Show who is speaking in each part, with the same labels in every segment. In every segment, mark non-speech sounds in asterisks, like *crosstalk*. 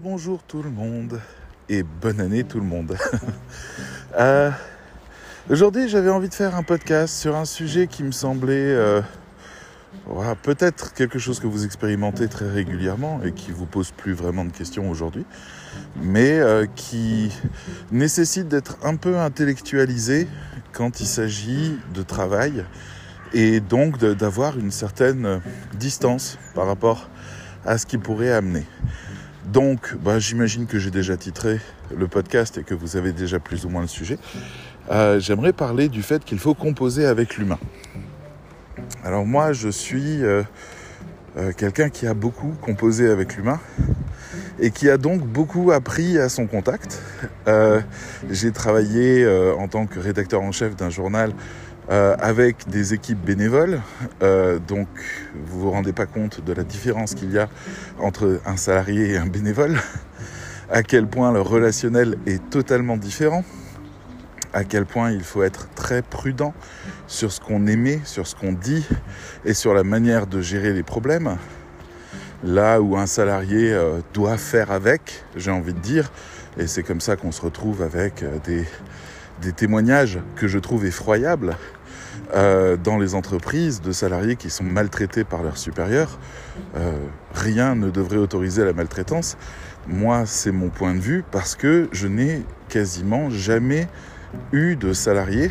Speaker 1: Bonjour tout le monde. Et bonne année tout le monde. *laughs* Euh, aujourd'hui, j'avais envie de faire un podcast sur un sujet qui me semblait euh, peut-être quelque chose que vous expérimentez très régulièrement et qui vous pose plus vraiment de questions aujourd'hui, mais euh, qui nécessite d'être un peu intellectualisé quand il s'agit de travail et donc d'avoir une certaine distance par rapport à ce qui pourrait amener. Donc, bah, j'imagine que j'ai déjà titré le podcast et que vous avez déjà plus ou moins le sujet. Euh, j'aimerais parler du fait qu'il faut composer avec l'humain. Alors moi, je suis euh, euh, quelqu'un qui a beaucoup composé avec l'humain et qui a donc beaucoup appris à son contact. j'ai travaillé en tant que rédacteur en chef d'un journal euh, avec des équipes bénévoles. Euh, donc vous vous rendez pas compte de la différence qu'il y a entre un salarié et un bénévole, à quel point le relationnel est totalement différent, à quel point il faut être très prudent sur ce qu'on émet, sur ce qu'on dit et sur la manière de gérer les problèmes. Là où un salarié euh, doit faire avec, j'ai envie de dire, et c'est comme ça qu'on se retrouve avec des des témoignages que je trouve effroyables euh, dans les entreprises de salariés qui sont maltraités par leurs supérieurs. Euh, rien ne devrait autoriser la maltraitance. Moi, c'est mon point de vue parce que je n'ai quasiment jamais eu de salariés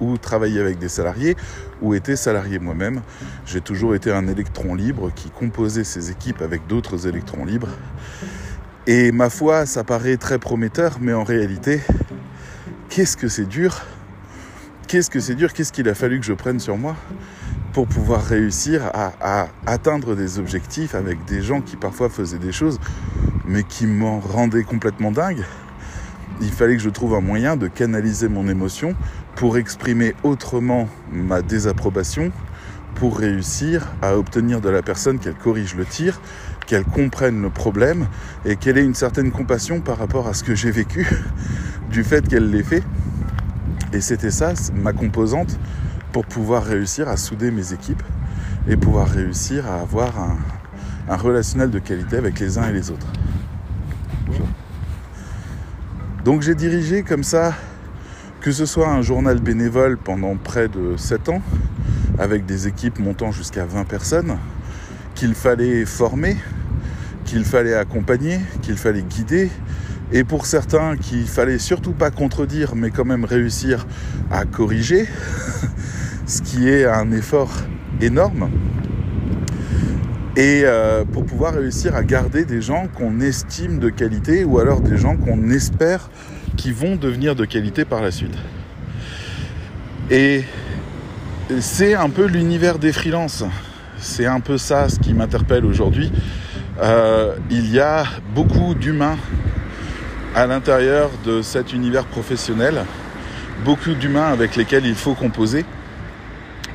Speaker 1: ou travaillé avec des salariés ou été salarié moi-même. J'ai toujours été un électron libre qui composait ses équipes avec d'autres électrons libres. Et ma foi, ça paraît très prometteur, mais en réalité, qu'est-ce que c'est dur? Qu'est-ce que c'est dur? Qu'est-ce qu'il a fallu que je prenne sur moi pour pouvoir réussir à, atteindre des objectifs avec des gens qui parfois faisaient des choses, mais qui m'en rendaient complètement dingue? Il fallait que je trouve un moyen de canaliser mon émotion pour exprimer autrement ma désapprobation, pour réussir à obtenir de la personne qu'elle corrige le tir, qu'elle comprenne le problème et qu'elle ait une certaine compassion par rapport à ce que j'ai vécu du fait qu'elle l'ait fait. Et c'était ça, ma composante, pour pouvoir réussir à souder mes équipes et pouvoir réussir à avoir un, relationnel de qualité avec les uns et les autres. Donc j'ai dirigé comme ça, que ce soit un journal bénévole pendant près de 7 ans, avec des équipes montant jusqu'à 20 personnes, qu'il fallait former, qu'il fallait accompagner, qu'il fallait guider, et pour certains qu'il fallait surtout pas contredire, mais quand même réussir à corriger, *laughs* ce qui est un effort énorme. Et euh, pour pouvoir réussir à garder des gens qu'on estime de qualité ou alors des gens qu'on espère qui vont devenir de qualité par la suite. Et c'est un peu l'univers des freelances. C'est un peu ça ce qui m'interpelle aujourd'hui. Euh, il y a beaucoup d'humains à l'intérieur de cet univers professionnel, beaucoup d'humains avec lesquels il faut composer,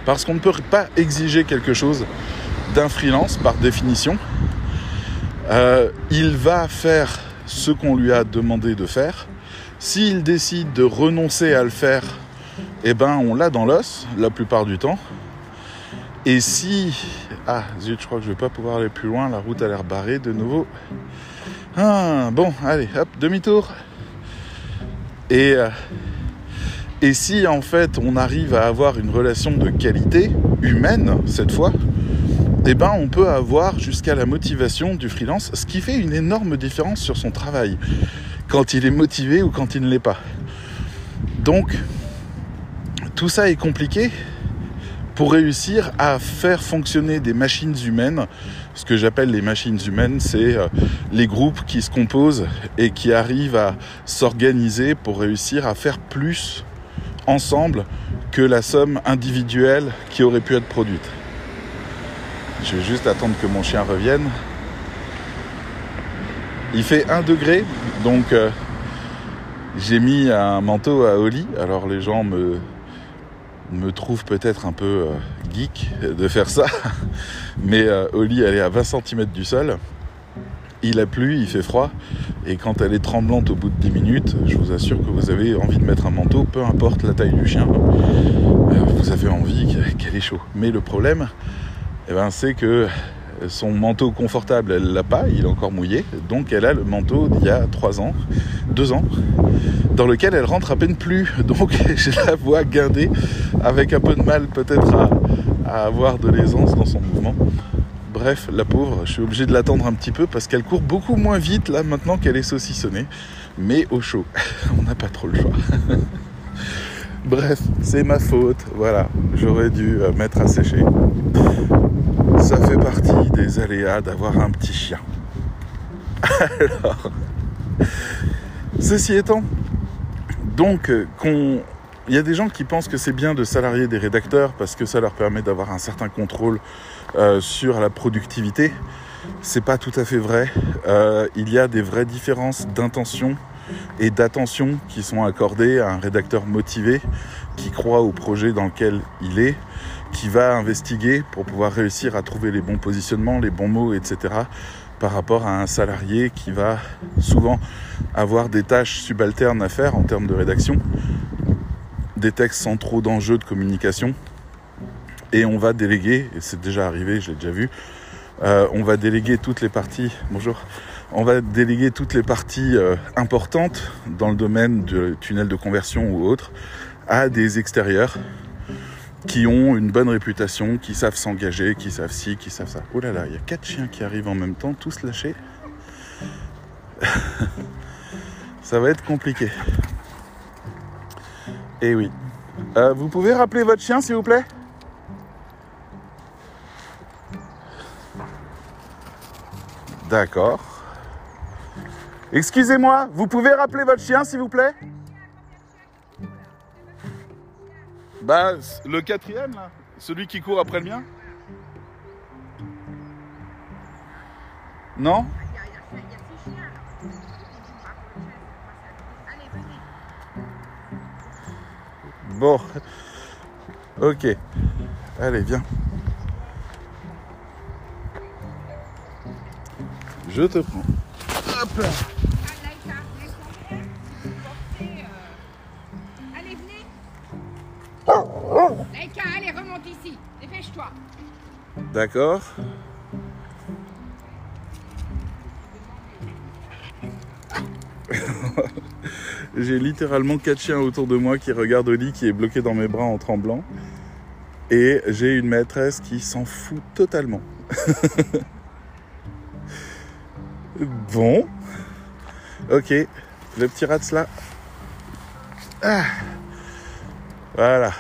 Speaker 1: parce qu'on ne peut pas exiger quelque chose d'un freelance par définition. Euh, il va faire ce qu'on lui a demandé de faire. S'il décide de renoncer à le faire, eh ben on l'a dans l'os la plupart du temps. Et si... Ah zut, je crois que je vais pas pouvoir aller plus loin, la route a l'air barrée de nouveau. Ah, bon, allez, hop, demi-tour. Et, euh, et si en fait on arrive à avoir une relation de qualité humaine cette fois, eh ben on peut avoir jusqu'à la motivation du freelance, ce qui fait une énorme différence sur son travail, quand il est motivé ou quand il ne l'est pas. Donc, tout ça est compliqué, pour réussir à faire fonctionner des machines humaines. Ce que j'appelle les machines humaines, c'est euh, les groupes qui se composent et qui arrivent à s'organiser pour réussir à faire plus ensemble que la somme individuelle qui aurait pu être produite. Je vais juste attendre que mon chien revienne. Il fait 1 degré, donc euh, j'ai mis un manteau à Oli. Alors les gens me me trouve peut-être un peu euh, geek de faire ça, *laughs* mais euh, Oli elle est à 20 cm du sol, il a plu, il fait froid, et quand elle est tremblante au bout de 10 minutes, je vous assure que vous avez envie de mettre un manteau, peu importe la taille du chien, euh, vous avez envie qu'elle ait chaud. Mais le problème, eh ben, c'est que son manteau confortable, elle l'a pas, il est encore mouillé. Donc elle a le manteau d'il y a trois ans, deux ans, dans lequel elle rentre à peine plus. *laughs* Donc *laughs* je la vois guindée, avec un peu de mal peut-être à, à avoir de l'aisance dans son mouvement. Bref, la pauvre, je suis obligé de l'attendre un petit peu parce qu'elle court beaucoup moins vite là maintenant qu'elle est saucissonnée, mais au chaud. *laughs* On n'a pas trop le choix. Bref, c'est ma faute, voilà, j'aurais dû euh, mettre à sécher. Fait partie des aléas d'avoir un petit chien. Alors, ceci étant, donc, euh, qu'on il y a des gens qui pensent que c'est bien de salarier des rédacteurs parce que ça leur permet d'avoir un certain contrôle euh, sur la productivité. C'est pas tout à fait vrai. Euh, il y a des vraies différences d'intention et d'attention qui sont accordées à un rédacteur motivé qui croit au projet dans lequel il est, qui va investiguer pour pouvoir réussir à trouver les bons positionnements, les bons mots, etc. par rapport à un salarié qui va souvent avoir des tâches subalternes à faire en termes de rédaction, des textes sans trop d'enjeux de communication. Et on va déléguer, et c'est déjà arrivé, je l'ai déjà vu, euh, on va déléguer toutes les parties. Bonjour. On va déléguer toutes les parties euh, importantes dans le domaine de tunnel de conversion ou autre à des extérieurs qui ont une bonne réputation, qui savent s'engager, qui savent ci, qui savent ça. Oh là là, il y a quatre chiens qui arrivent en même temps, tous lâchés. *laughs* ça va être compliqué. Eh oui. Euh, vous pouvez rappeler votre chien, s'il vous plaît? D'accord. Excusez-moi, vous pouvez rappeler votre chien, s'il vous plaît? Bah, le quatrième, là. Celui qui court après le mien Non? Bon. Ok. Allez, viens. Je te prends. Hop.
Speaker 2: Allez, remonte ici. Dépêche-toi.
Speaker 1: D'accord. *laughs* J'ai littéralement quatre chiens autour de moi qui regardent Oli qui est bloqué dans mes bras en tremblant. Et j'ai une maîtresse qui s'en fout totalement. *laughs* bon. Ok. Le petit rat là. Ah. Voilà.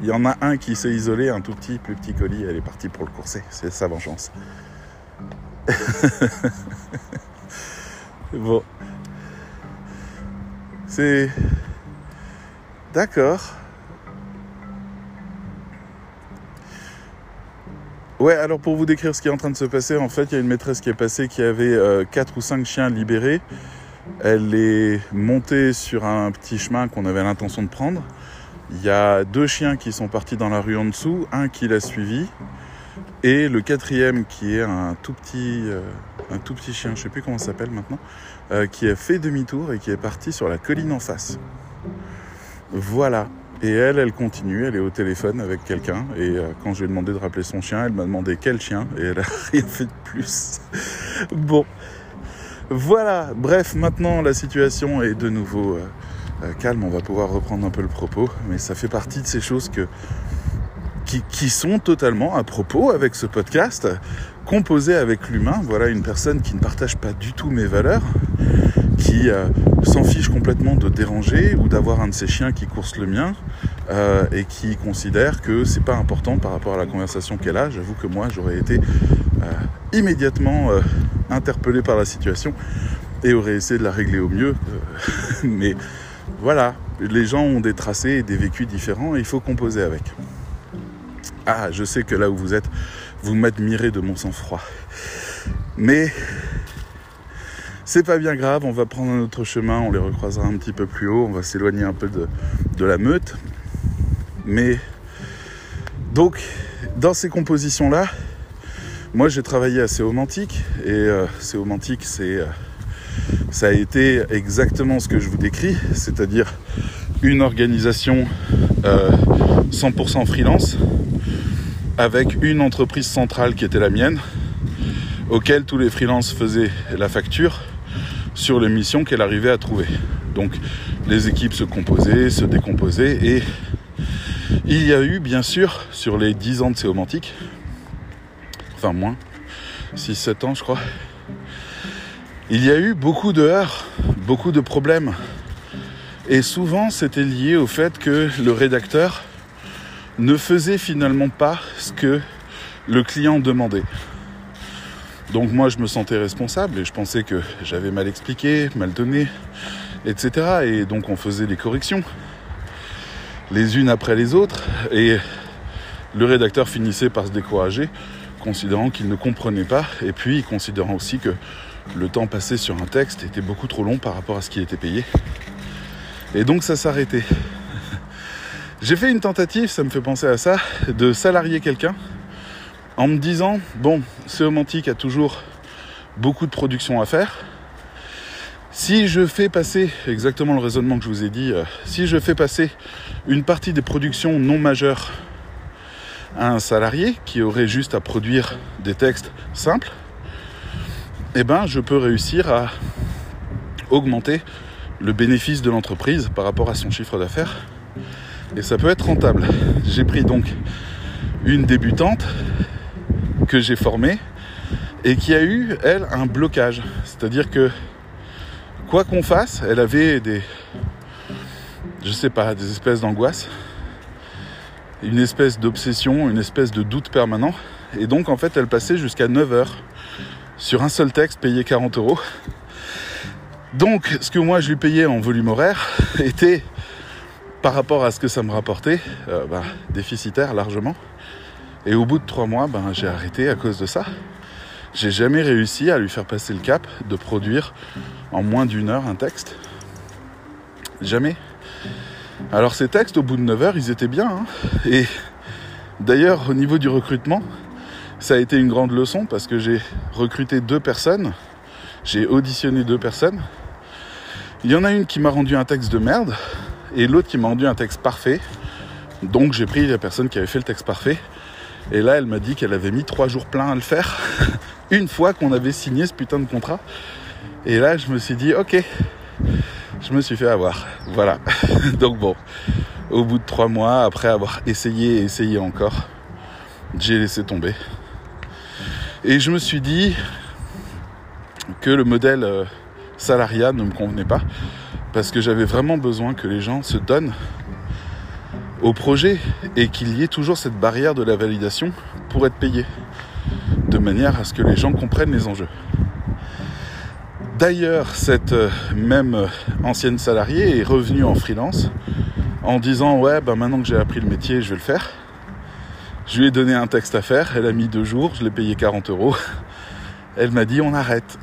Speaker 1: Il y en a un qui s'est isolé, un tout petit, plus petit colis. Elle est partie pour le courser. C'est sa vengeance. *laughs* bon. C'est. D'accord. Ouais, alors pour vous décrire ce qui est en train de se passer, en fait, il y a une maîtresse qui est passée qui avait euh, 4 ou 5 chiens libérés. Elle est montée sur un petit chemin qu'on avait l'intention de prendre. Il y a deux chiens qui sont partis dans la rue en dessous, un qui l'a suivi, et le quatrième qui est un tout petit, euh, un tout petit chien, je sais plus comment ça s'appelle maintenant, euh, qui a fait demi-tour et qui est parti sur la colline en face. Voilà. Et elle, elle continue, elle est au téléphone avec quelqu'un. Et euh, quand je lui ai demandé de rappeler son chien, elle m'a demandé quel chien. Et elle a *laughs* rien fait de plus. bon. Voilà. Bref, maintenant la situation est de nouveau calme. On va pouvoir reprendre un peu le propos. Mais ça fait partie de ces choses que, qui, qui sont totalement à propos avec ce podcast. Composé avec l'humain. Voilà une personne qui ne partage pas du tout mes valeurs. Qui euh, s'en fiche complètement de déranger ou d'avoir un de ses chiens qui course le mien euh, et qui considère que c'est pas important par rapport à la conversation qu'elle a. J'avoue que moi j'aurais été euh, immédiatement euh, interpellé par la situation et aurais essayé de la régler au mieux. *laughs* mais voilà, les gens ont des tracés et des vécus différents et il faut composer avec. Ah, je sais que là où vous êtes, vous m'admirez de mon sang-froid. Mais c'est pas bien grave, on va prendre un autre chemin, on les recroisera un petit peu plus haut, on va s'éloigner un peu de, la meute. Mais donc, dans ces compositions-là, moi j'ai travaillé à Séomantique, et euh, Séomantique, c'est, euh, ça a été exactement ce que je vous décris, c'est-à-dire une organisation euh, 100% freelance, avec une entreprise centrale qui était la mienne, auquel tous les freelances faisaient la facture sur les missions qu'elle arrivait à trouver. Donc les équipes se composaient, se décomposaient et il y a eu bien sûr sur les 10 ans de Céomantique, enfin moins, 6-7 ans je crois, il y a eu beaucoup de heurts, beaucoup de problèmes. Et souvent c'était lié au fait que le rédacteur ne faisait finalement pas ce que le client demandait. Donc moi je me sentais responsable et je pensais que j'avais mal expliqué, mal donné, etc. Et donc on faisait des corrections, les unes après les autres, et le rédacteur finissait par se décourager, considérant qu'il ne comprenait pas, et puis considérant aussi que le temps passé sur un texte était beaucoup trop long par rapport à ce qui était payé. Et donc ça s'arrêtait. *laughs* J'ai fait une tentative, ça me fait penser à ça, de salarier quelqu'un en me disant, bon, Seomantic a toujours beaucoup de production à faire. Si je fais passer, exactement le raisonnement que je vous ai dit, euh, si je fais passer une partie des productions non majeures à un salarié qui aurait juste à produire des textes simples, eh ben, je peux réussir à augmenter le bénéfice de l'entreprise par rapport à son chiffre d'affaires. Et ça peut être rentable. J'ai pris donc une débutante que j'ai formée et qui a eu, elle, un blocage. C'est-à-dire que, quoi qu'on fasse, elle avait des, je sais pas, des espèces d'angoisse, une espèce d'obsession, une espèce de doute permanent. Et donc, en fait, elle passait jusqu'à 9 heures sur un seul texte payé 40 euros. Donc, ce que moi je lui payais en volume horaire *laughs* était, par rapport à ce que ça me rapportait, euh, bah, déficitaire largement. Et au bout de trois mois, ben, j'ai arrêté à cause de ça. J'ai jamais réussi à lui faire passer le cap de produire en moins d'une heure un texte. Jamais. Alors ces textes, au bout de 9 heures, ils étaient bien. Hein. Et d'ailleurs, au niveau du recrutement, ça a été une grande leçon parce que j'ai recruté deux personnes, j'ai auditionné deux personnes. Il y en a une qui m'a rendu un texte de merde et l'autre qui m'a rendu un texte parfait. Donc j'ai pris la personne qui avait fait le texte parfait et là, elle m'a dit qu'elle avait mis trois jours pleins à le faire, *laughs* une fois qu'on avait signé ce putain de contrat. Et là, je me suis dit, ok, je me suis fait avoir. Voilà. *laughs* Donc bon, au bout de trois mois, après avoir essayé et essayé encore, j'ai laissé tomber. Et je me suis dit que le modèle euh, salariat ne me convenait pas, parce que j'avais vraiment besoin que les gens se donnent au projet et qu'il y ait toujours cette barrière de la validation pour être payé, de manière à ce que les gens comprennent les enjeux. D'ailleurs, cette euh, même euh, ancienne salariée est revenue en freelance en disant ouais ben maintenant que j'ai appris le métier je vais le faire. Je lui ai donné un texte à faire, elle a mis deux jours, je l'ai payé 40 euros. Elle m'a dit on arrête.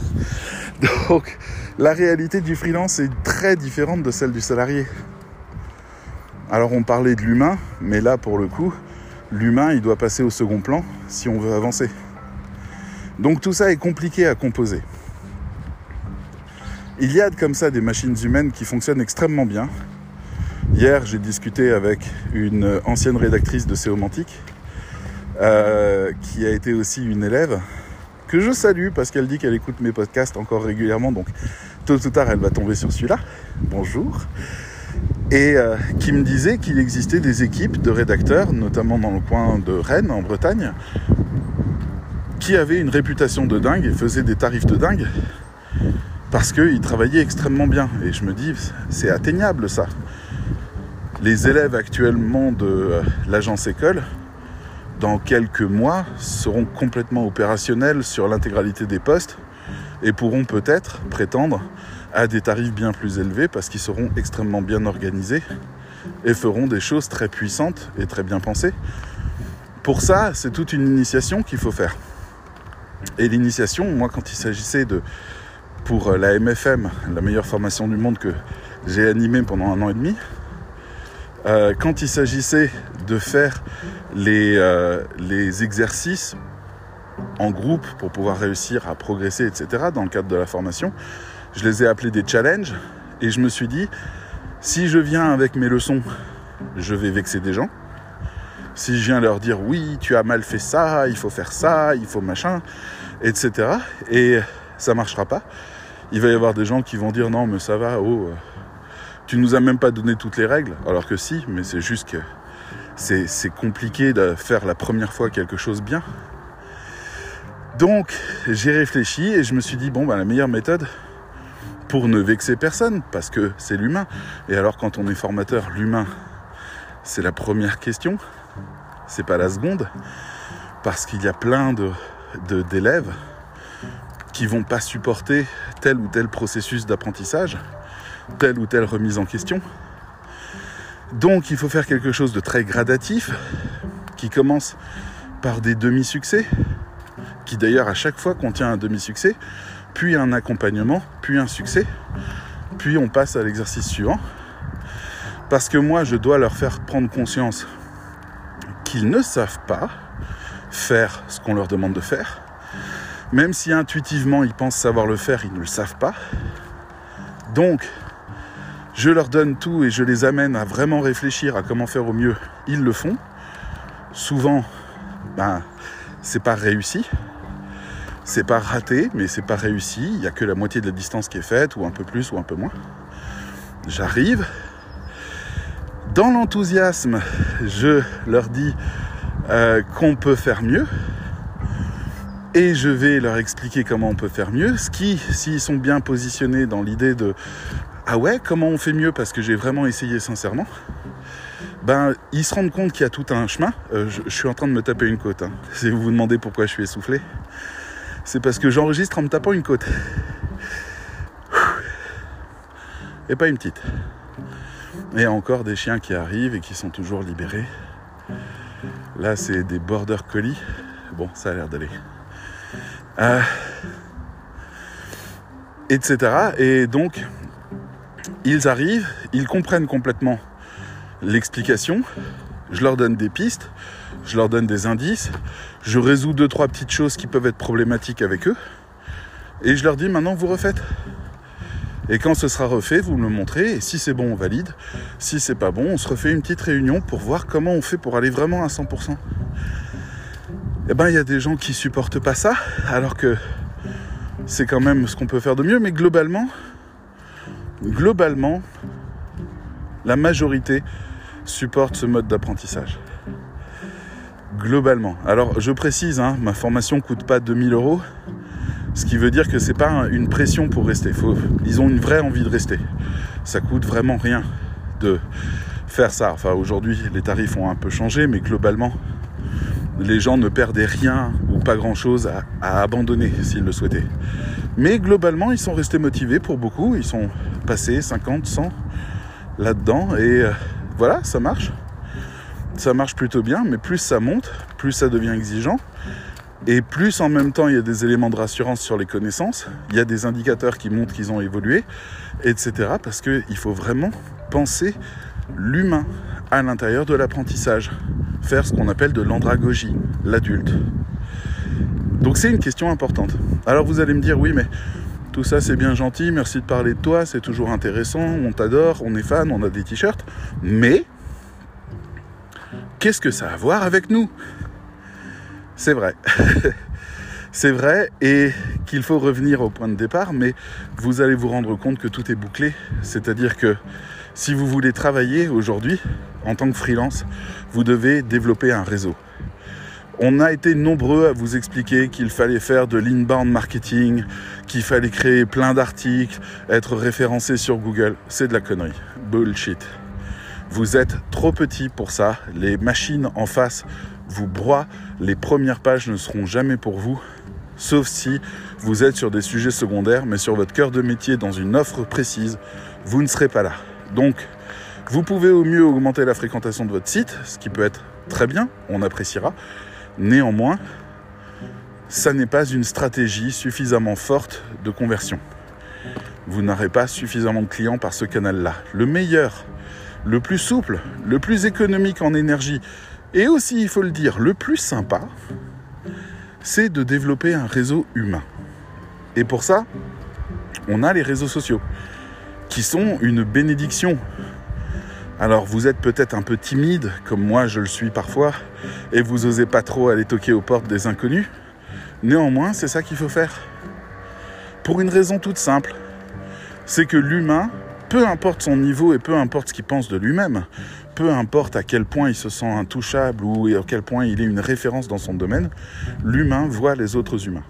Speaker 1: *laughs* Donc la réalité du freelance est très différente de celle du salarié. Alors on parlait de l'humain, mais là pour le coup, l'humain il doit passer au second plan si on veut avancer. Donc tout ça est compliqué à composer. Il y a comme ça des machines humaines qui fonctionnent extrêmement bien. Hier j'ai discuté avec une ancienne rédactrice de Céomantique, euh, qui a été aussi une élève, que je salue parce qu'elle dit qu'elle écoute mes podcasts encore régulièrement, donc tôt ou tard elle va tomber sur celui-là. Bonjour et euh, qui me disait qu'il existait des équipes de rédacteurs, notamment dans le coin de Rennes, en Bretagne, qui avaient une réputation de dingue et faisaient des tarifs de dingue parce qu'ils travaillaient extrêmement bien. Et je me dis, c'est atteignable ça. Les élèves actuellement de euh, l'agence école, dans quelques mois, seront complètement opérationnels sur l'intégralité des postes et pourront peut-être prétendre à des tarifs bien plus élevés parce qu'ils seront extrêmement bien organisés et feront des choses très puissantes et très bien pensées. Pour ça, c'est toute une initiation qu'il faut faire. Et l'initiation, moi, quand il s'agissait de, pour la MFM, la meilleure formation du monde que j'ai animée pendant un an et demi, euh, quand il s'agissait de faire les, euh, les exercices en groupe pour pouvoir réussir à progresser, etc., dans le cadre de la formation, je les ai appelés des challenges et je me suis dit, si je viens avec mes leçons, je vais vexer des gens. si je viens leur dire oui, tu as mal fait ça, il faut faire ça, il faut machin, etc. Et ça marchera pas. Il va y avoir des gens qui vont dire non, mais ça va, oh, tu nous as même pas donné toutes les règles. Alors que si, mais c'est juste que c'est compliqué de faire la première fois quelque chose bien. Donc j'ai réfléchi et je me suis dit bon bah la meilleure méthode pour ne vexer personne parce que c'est l'humain. Et alors quand on est formateur, l'humain c'est la première question, c'est pas la seconde parce qu'il y a plein de d'élèves qui vont pas supporter tel ou tel processus d'apprentissage, telle ou telle remise en question. Donc il faut faire quelque chose de très gradatif, qui commence par des demi-succès, qui d'ailleurs à chaque fois contient un demi-succès, puis un accompagnement, puis un succès, puis on passe à l'exercice suivant. Parce que moi, je dois leur faire prendre conscience qu'ils ne savent pas faire ce qu'on leur demande de faire. Même si intuitivement ils pensent savoir le faire, ils ne le savent pas. Donc, je leur donne tout et je les amène à vraiment réfléchir à comment faire au mieux. Ils le font. Souvent, ben, c'est pas réussi. C'est pas raté, mais c'est pas réussi. Il n'y a que la moitié de la distance qui est faite, ou un peu plus, ou un peu moins. J'arrive. Dans l'enthousiasme, je leur dis euh, qu'on peut faire mieux. Et je vais leur expliquer comment on peut faire mieux. Ce qui, s'ils sont bien positionnés dans l'idée de ah ouais, comment on fait mieux parce que j'ai vraiment essayé sincèrement, ben ils se rendent compte qu'il y a tout un chemin. Euh, je, suis en train de me taper une côte. Hein. Si vous vous demandez pourquoi je suis essoufflé, c'est parce que j'enregistre en me tapant une côte. Et pas une petite. Et encore des chiens qui arrivent et qui sont toujours libérés. Là, c'est des border collies. Bon, ça a l'air d'aller. Euh, etc. Et donc, ils arrivent, ils comprennent complètement l'explication, je leur donne des pistes, je leur donne des indices, je résous deux, trois petites choses qui peuvent être problématiques avec eux, et je leur dis maintenant vous refaites. Et quand ce sera refait, vous me montrez, et si c'est bon, on valide. Si c'est pas bon, on se refait une petite réunion pour voir comment on fait pour aller vraiment à 100%. Eh ben, il y a des gens qui supportent pas ça, alors que c'est quand même ce qu'on peut faire de mieux, mais globalement, globalement, la majorité supporte ce mode d'apprentissage. Globalement. Alors je précise, hein, ma formation coûte pas 2000 euros, ce qui veut dire que c'est pas une pression pour rester. ils ont une vraie envie de rester. Ça coûte vraiment rien de faire ça. Enfin aujourd'hui les tarifs ont un peu changé, mais globalement les gens ne perdaient rien ou pas grand chose à abandonner s'ils le souhaitaient. Mais globalement, ils sont restés motivés pour beaucoup. Ils sont passés 50, 100 là-dedans. Et euh, voilà, ça marche. Ça marche plutôt bien, mais plus ça monte, plus ça devient exigeant. Et plus en même temps il y a des éléments de rassurance sur les connaissances, il y a des indicateurs qui montrent qu'ils ont évolué, etc. Parce qu'il faut vraiment penser l'humain à l'intérieur de l'apprentissage. Faire ce qu'on appelle de l'andragogie, l'adulte. Donc c'est une question importante. Alors vous allez me dire, oui, mais tout ça c'est bien gentil, merci de parler de toi, c'est toujours intéressant, on t'adore, on est fan, on a des t-shirts, mais qu'est-ce que ça a à voir avec nous? C'est vrai. *laughs* c'est vrai et qu'il faut revenir au point de départ, mais vous allez vous rendre compte que tout est bouclé. C'est-à-dire que si vous voulez travailler aujourd'hui en tant que freelance, vous devez développer un réseau. On a été nombreux à vous expliquer qu'il fallait faire de l'inbound marketing, qu'il fallait créer plein d'articles, être référencé sur Google. C'est de la connerie. Bullshit. Vous êtes trop petit pour ça. Les machines en face vous broient. Les premières pages ne seront jamais pour vous. Sauf si vous êtes sur des sujets secondaires, mais sur votre cœur de métier dans une offre précise, vous ne serez pas là. Donc, vous pouvez au mieux augmenter la fréquentation de votre site, ce qui peut être très bien, on appréciera. Néanmoins, ça n'est pas une stratégie suffisamment forte de conversion. Vous n'aurez pas suffisamment de clients par ce canal-là. Le meilleur, le plus souple, le plus économique en énergie, et aussi, il faut le dire, le plus sympa, c'est de développer un réseau humain. Et pour ça, on a les réseaux sociaux, qui sont une bénédiction. Alors vous êtes peut-être un peu timide, comme moi je le suis parfois, et vous osez pas trop aller toquer aux portes des inconnus. Néanmoins, c'est ça qu'il faut faire. Pour une raison toute simple, c'est que l'humain, peu importe son niveau et peu importe ce qu'il pense de lui-même, peu importe à quel point il se sent intouchable ou à quel point il est une référence dans son domaine, l'humain voit les autres humains.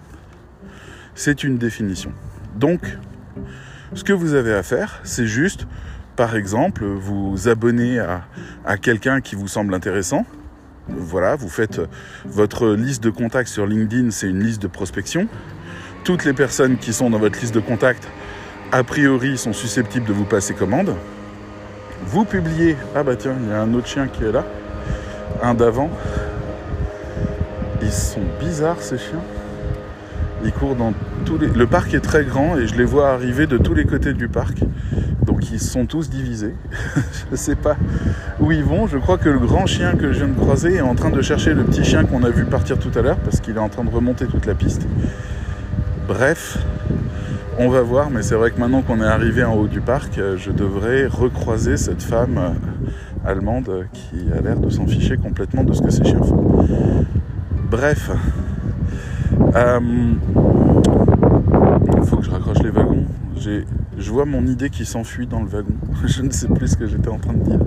Speaker 1: C'est une définition. Donc, ce que vous avez à faire, c'est juste, par exemple, vous abonner à, quelqu'un qui vous semble intéressant. Voilà, vous faites votre liste de contacts sur LinkedIn, c'est une liste de prospection. Toutes les personnes qui sont dans votre liste de contacts, a priori, sont susceptibles de vous passer commande. Vous publiez, ah bah tiens, il y a un autre chien qui est là, un d'avant. Ils sont bizarres ces chiens. Ils courent dans tous les... Le parc est très grand et je les vois arriver de tous les côtés du parc. Donc ils sont tous divisés. *laughs* je ne sais pas où ils vont. Je crois que le grand chien que je viens de croiser est en train de chercher le petit chien qu'on a vu partir tout à l'heure parce qu'il est en train de remonter toute la piste. Bref, on va voir, mais c'est vrai que maintenant qu'on est arrivé en haut du parc, je devrais recroiser cette femme euh, allemande qui a l'air de s'en ficher complètement de ce que ces chiens font. Bref, euh, il faut que je raccroche les wagons. Je vois mon idée qui s'enfuit dans le wagon. *laughs* je ne sais plus ce que j'étais en train de dire.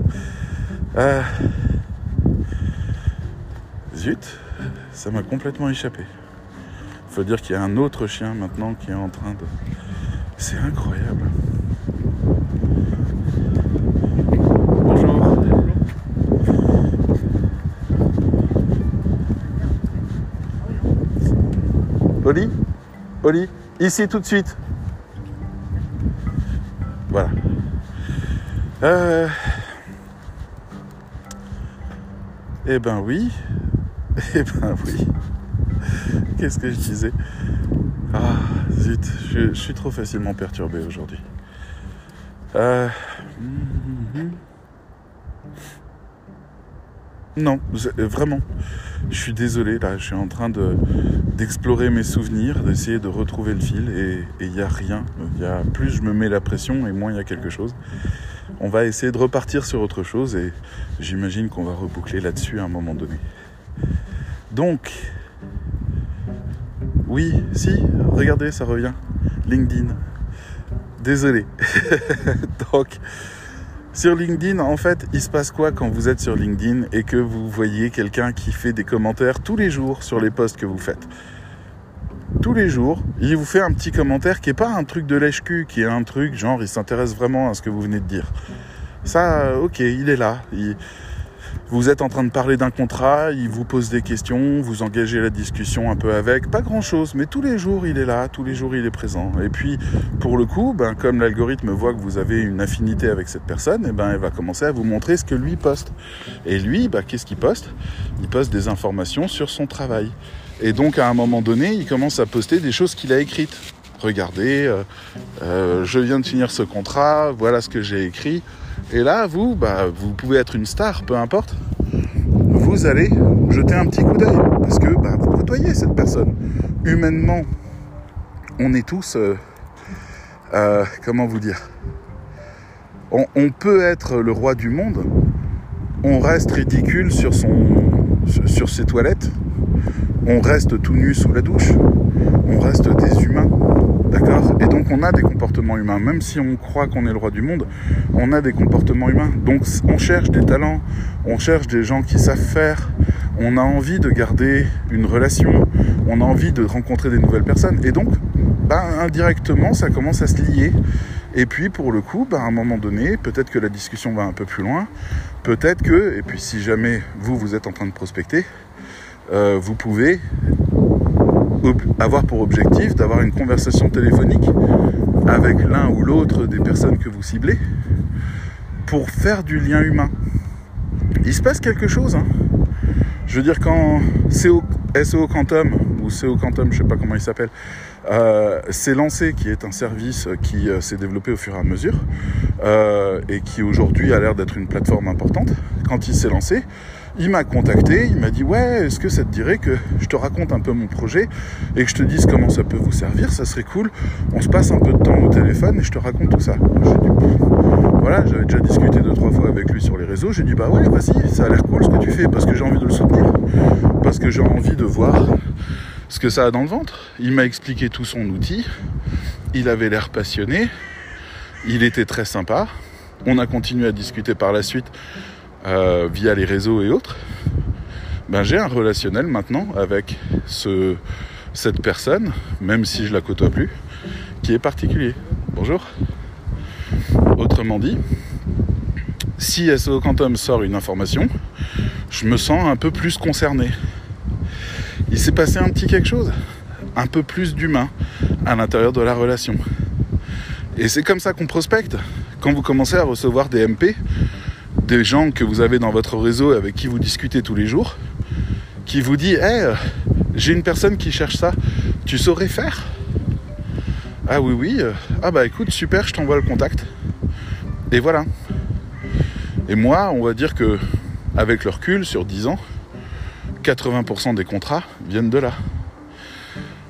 Speaker 1: Euh, zut, ça m'a complètement échappé. Faut dire qu'il y a un autre chien maintenant qui est en train de... C'est incroyable. Bonjour. Oli Oli Ici tout de suite. Voilà. Euh... Eh ben oui. *laughs* Eh ben oui. Qu'est-ce que je disais? Ah, zut, je, suis trop facilement perturbé aujourd'hui. Euh... Non, vraiment. Je suis désolé, là, je suis en train de, d'explorer mes souvenirs, d'essayer de retrouver le fil, et il n'y a rien. Y a, plus je me mets la pression, et moins il y a quelque chose. On va essayer de repartir sur autre chose, et j'imagine qu'on va reboucler là-dessus à un moment donné. Donc, oui, si, regardez, ça revient. LinkedIn. Désolé. *laughs* Donc, sur LinkedIn, en fait, il se passe quoi quand vous êtes sur LinkedIn et que vous voyez quelqu'un qui fait des commentaires tous les jours sur les posts que vous faites? Tous les jours, il vous fait un petit commentaire qui n'est pas un truc de lèche-cul, qui est un truc genre il s'intéresse vraiment à ce que vous venez de dire. Ça, ok, il est là. Vous êtes en train de parler d'un contrat, il vous pose des questions, vous engagez la discussion un peu avec, pas grand chose, mais tous les jours il est là, tous les jours il est présent. Et puis pour le coup, ben, comme l'algorithme voit que vous avez une affinité avec cette personne, et eh ben, elle va commencer à vous montrer ce que lui poste. Et lui, ben, qu'est-ce qu'il poste? Il poste des informations sur son travail. Et donc à un moment donné, il commence à poster des choses qu'il a écrites. Regardez, euh, euh, je viens de finir ce contrat, voilà ce que j'ai écrit. Et là, vous, bah, vous pouvez être une star, peu importe. Vous allez jeter un petit coup d'œil parce que bah, vous côtoyez cette personne. Humainement, on est tous, euh, euh, comment vous dire, on, peut être le roi du monde, on reste ridicule sur, sur ses toilettes, on reste tout nu sous la douche, on reste des humains. D'accord? Et donc on a des comportements humains. Même si on croit qu'on est le roi du monde, on a des comportements humains. Donc on cherche des talents, on cherche des gens qui savent faire, on a envie de garder une relation, on a envie de rencontrer des nouvelles personnes. Et donc, bah, indirectement, ça commence à se lier. Et puis pour le coup, bah, à un moment donné, peut-être que la discussion va un peu plus loin, peut-être que, et puis si jamais vous, vous êtes en train de prospecter, euh, vous pouvez avoir pour objectif d'avoir une conversation téléphonique avec l'un ou l'autre des personnes que vous ciblez pour faire du lien humain. Il se passe quelque chose. Hein. Je veux dire, quand SEO Quantum, ou SEO Quantum, je sais pas comment il s'appelle, euh, s'est lancé, qui est un service qui euh, s'est développé au fur et à mesure, euh, et qui aujourd'hui a l'air d'être une plateforme importante, quand il s'est lancé, il m'a contacté, il m'a dit ouais, est-ce que ça te dirait que je te raconte un peu mon projet et que je te dise comment ça peut vous servir, ça serait cool. On se passe un peu de temps au téléphone et je te raconte tout ça. Dit voilà, j'avais déjà discuté deux trois fois avec lui sur les réseaux. J'ai dit bah ouais, vas-y, ça a l'air cool ce que tu fais parce que j'ai envie de le soutenir, parce que j'ai envie de voir ce que ça a dans le ventre. Il m'a expliqué tout son outil. Il avait l'air passionné. Il était très sympa. On a continué à discuter par la suite euh, via les réseaux et autres. Ben, j'ai un relationnel maintenant avec ce, cette personne, même si je la côtoie plus, qui est particulier. Bonjour. Autrement dit, si SO Quantum sort une information, je me sens un peu plus concerné. Il s'est passé un petit quelque chose, un peu plus d'humain à l'intérieur de la relation. Et c'est comme ça qu'on prospecte. Quand vous commencez à recevoir des MP, des gens que vous avez dans votre réseau avec qui vous discutez tous les jours, qui vous dit Hey, j'ai une personne qui cherche ça, tu saurais faire? Ah oui, oui, ah bah écoute, super, je t'envoie le contact. Et voilà. Et moi, on va dire que, avec le recul, sur 10 ans, 80% des contrats viennent de là.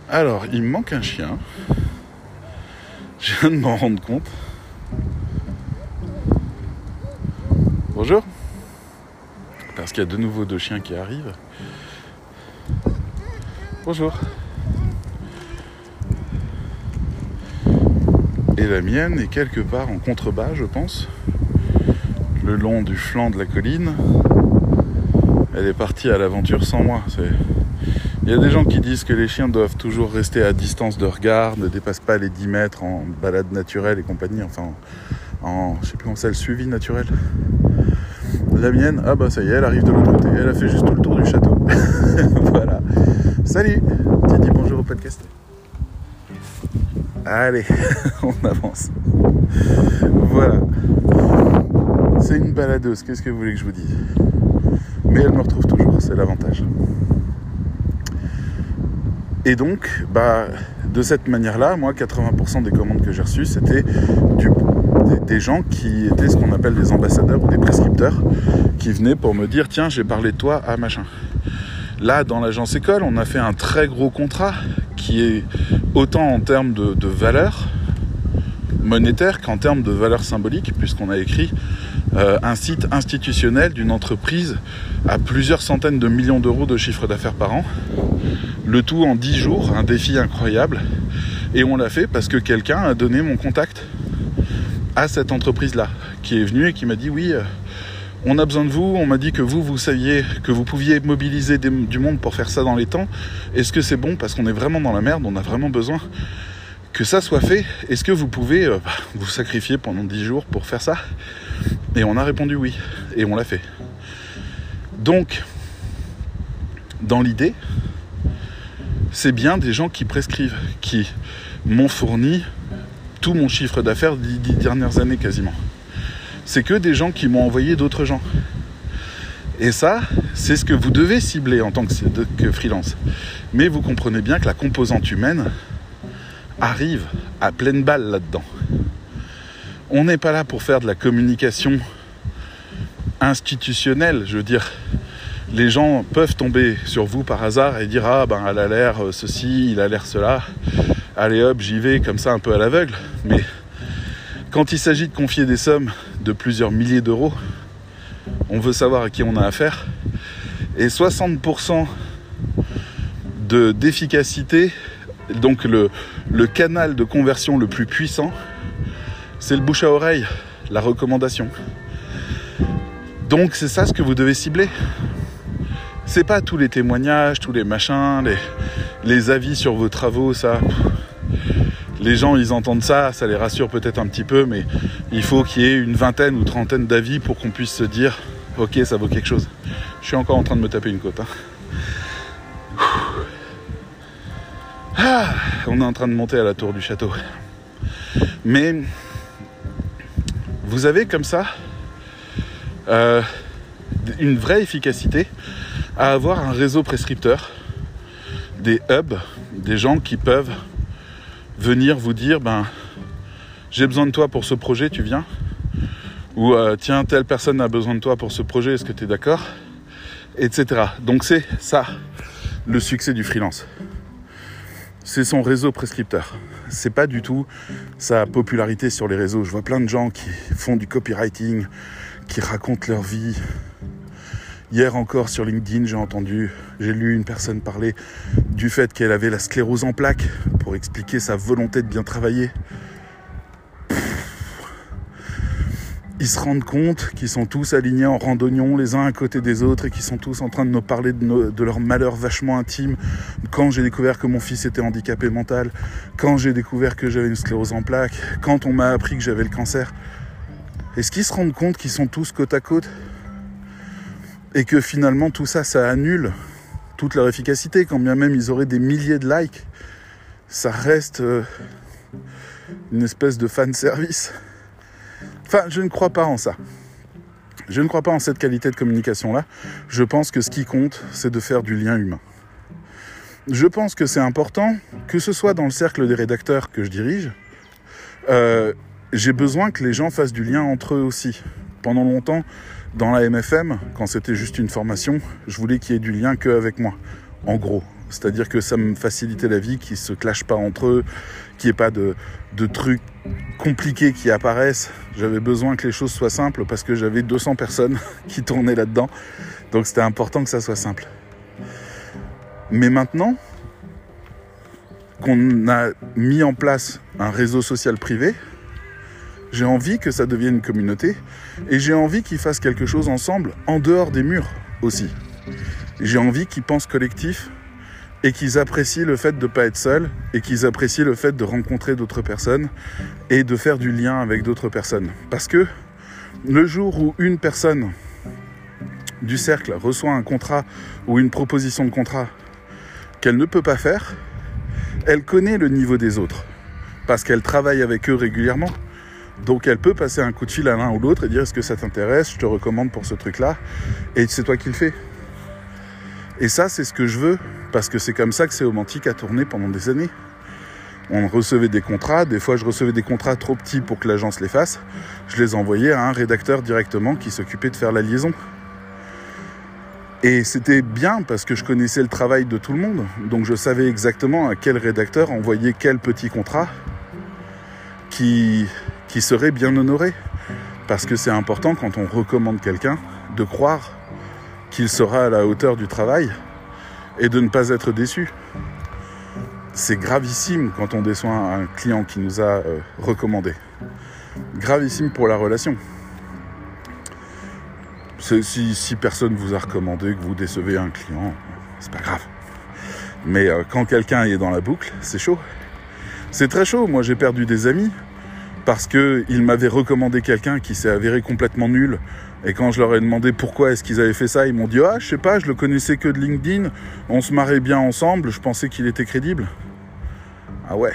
Speaker 1: Alors, il me manque un chien. Je viens de m'en rendre compte. Bonjour. Parce qu'il y a de nouveau deux chiens qui arrivent. Bonjour. Et la mienne est quelque part en contrebas, je pense, le long du flanc de la colline. Elle est partie à l'aventure sans moi. Il y a des gens qui disent que les chiens doivent toujours rester à distance de regard, ne dépassent pas les 10 mètres en balade naturelle et compagnie, enfin en, je sais plus comment c'est, le suivi naturel. La mienne, ah bah ça y est, elle arrive de l'autre côté, elle a fait juste tout le tour du château. *laughs* voilà. Salut Tu dis bonjour au podcast Allez, *laughs* on avance. Voilà. C'est une baladeuse, qu'est-ce que vous voulez que je vous dise? Mais elle me retrouve toujours, c'est l'avantage. Et donc, bah, de cette manière-là, moi, 80% des commandes que j'ai reçues, c'était des, des, gens qui étaient ce qu'on appelle des ambassadeurs ou des prescripteurs, qui venaient pour me dire, tiens, j'ai parlé de toi à machin. Là, dans l'agence école, on a fait un très gros contrat qui est autant en termes de, valeur monétaire qu'en termes de valeur symbolique, puisqu'on a écrit euh, un site institutionnel d'une entreprise à plusieurs centaines de millions d'euros de chiffre d'affaires par an. Le tout en 10 jours, un défi incroyable. Et on l'a fait parce que quelqu'un a donné mon contact à cette entreprise-là, qui est venue et qui m'a dit oui, euh, on a besoin de vous, on m'a dit que vous, vous saviez que vous pouviez mobiliser du monde pour faire ça dans les temps. Est-ce que c'est bon? Parce qu'on est vraiment dans la merde, on a vraiment besoin que ça soit fait. Est-ce que vous pouvez euh, vous sacrifier pendant 10 jours pour faire ça? Et on a répondu oui, et on l'a fait. Donc, dans l'idée, c'est bien des gens qui prescrivent, qui m'ont fourni tout mon chiffre d'affaires des dix dernières années quasiment. C'est que des gens qui m'ont envoyé d'autres gens. Et ça, c'est ce que vous devez cibler en tant que, freelance. Mais vous comprenez bien que la composante humaine arrive à pleine balle là-dedans. On n'est pas là pour faire de la communication institutionnelle, je veux dire, les gens peuvent tomber sur vous par hasard et dire ah ben elle a l'air ceci, il a l'air cela. Allez hop, j'y vais comme ça un peu à l'aveugle. Mais quand il s'agit de confier des sommes de plusieurs milliers d'euros, on veut savoir à qui on a affaire. Et 60% de d'efficacité, donc le, le canal de conversion le plus puissant, c'est le bouche à oreille, la recommandation. Donc c'est ça ce que vous devez cibler c'est pas tous les témoignages, tous les machins, les, les avis sur vos travaux, ça. Les gens, ils entendent ça, ça les rassure peut-être un petit peu, mais il faut qu'il y ait une vingtaine ou trentaine d'avis pour qu'on puisse se dire, ok, ça vaut quelque chose. Je suis encore en train de me taper une côte. Hein. Ah, on est en train de monter à la tour du château. Mais vous avez comme ça euh, une vraie efficacité à avoir un réseau prescripteur, des hubs, des gens qui peuvent venir vous dire ben j'ai besoin de toi pour ce projet, tu viens Ou euh, tiens, telle personne a besoin de toi pour ce projet, est-ce que tu es d'accord Etc. Donc c'est ça le succès du freelance. C'est son réseau prescripteur. c'est pas du tout sa popularité sur les réseaux. Je vois plein de gens qui font du copywriting, qui racontent leur vie. Hier encore sur LinkedIn, j'ai entendu, j'ai lu une personne parler du fait qu'elle avait la sclérose en plaques pour expliquer sa volonté de bien travailler. ils se rendent compte qu'ils sont tous alignés en randonnion les uns à côté des autres et qu'ils sont tous en train de nous parler de, de leur malheur vachement intime. Quand j'ai découvert que mon fils était handicapé mental, quand j'ai découvert que j'avais une sclérose en plaques, quand on m'a appris que j'avais le cancer. Est-ce qu'ils se rendent compte qu'ils sont tous côte à côte? Et que finalement tout ça, ça annule toute leur efficacité, quand bien même ils auraient des milliers de likes, ça reste euh, une espèce de fan service. Enfin, je ne crois pas en ça. Je ne crois pas en cette qualité de communication-là. Je pense que ce qui compte, c'est de faire du lien humain. Je pense que c'est important, que ce soit dans le cercle des rédacteurs que je dirige, euh, j'ai besoin que les gens fassent du lien entre eux aussi. Pendant longtemps, dans la MFM, quand c'était juste une formation, je voulais qu'il y ait du lien qu'avec moi, en gros. C'est-à-dire que ça me facilitait la vie, qu'ils ne se clashent pas entre eux, qu'il n'y ait pas de, de trucs compliqués qui apparaissent. J'avais besoin que les choses soient simples parce que j'avais 200 personnes *laughs* qui tournaient là-dedans. Donc c'était important que ça soit simple. Mais maintenant qu'on a mis en place un réseau social privé, j'ai envie que ça devienne une communauté et j'ai envie qu'ils fassent quelque chose ensemble en dehors des murs aussi. J'ai envie qu'ils pensent collectif et qu'ils apprécient le fait de ne pas être seuls et qu'ils apprécient le fait de rencontrer d'autres personnes et de faire du lien avec d'autres personnes. Parce que le jour où une personne du cercle reçoit un contrat ou une proposition de contrat qu'elle ne peut pas faire, elle connaît le niveau des autres parce qu'elle travaille avec eux régulièrement. Donc elle peut passer un coup de fil à l'un ou l'autre et dire est-ce que ça t'intéresse, je te recommande pour ce truc-là, et c'est toi qui le fais. Et ça, c'est ce que je veux, parce que c'est comme ça que Séomantique a tourné pendant des années. On recevait des contrats, des fois je recevais des contrats trop petits pour que l'agence les fasse, je les envoyais à un rédacteur directement qui s'occupait de faire la liaison. Et c'était bien parce que je connaissais le travail de tout le monde, donc je savais exactement à quel rédacteur envoyer quel petit contrat qui, qui serait bien honoré. Parce que c'est important quand on recommande quelqu'un de croire qu'il sera à la hauteur du travail et de ne pas être déçu. C'est gravissime quand on déçoit un client qui nous a euh, recommandé. Gravissime pour la relation. Si, si personne vous a recommandé, que vous décevez un client, c'est pas grave. Mais euh, quand quelqu'un est dans la boucle, c'est chaud. C'est très chaud. Moi, j'ai perdu des amis parce qu'ils m'avaient recommandé quelqu'un qui s'est avéré complètement nul et quand je leur ai demandé pourquoi est-ce qu'ils avaient fait ça, ils m'ont dit Ah, je sais pas, je le connaissais que de LinkedIn, on se marrait bien ensemble, je pensais qu'il était crédible. Ah ouais.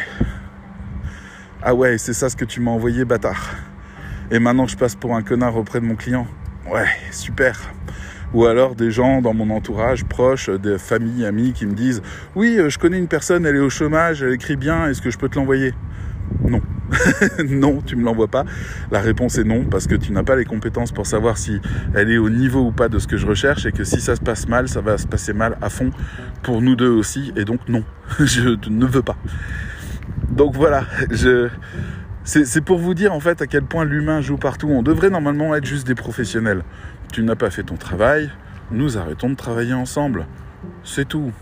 Speaker 1: Ah ouais, c'est ça ce que tu m'as envoyé, bâtard. Et maintenant je passe pour un connard auprès de mon client. Ouais, super. Ou alors des gens dans mon entourage proche, des familles, amis qui me disent Oui, euh, je connais une personne, elle est au chômage, elle écrit bien, est-ce que je peux te l'envoyer? Non. *laughs* non, tu me l'envoies pas. La réponse est non, parce que tu n'as pas les compétences pour savoir si elle est au niveau ou pas de ce que je recherche, et que si ça se passe mal, ça va se passer mal à fond pour nous deux aussi, et donc non, *laughs* je ne veux pas. Donc voilà, c'est pour vous dire en fait à quel point l'humain joue partout. On devrait normalement être juste des professionnels. Tu n'as pas fait ton travail, nous arrêtons de travailler ensemble. C'est tout.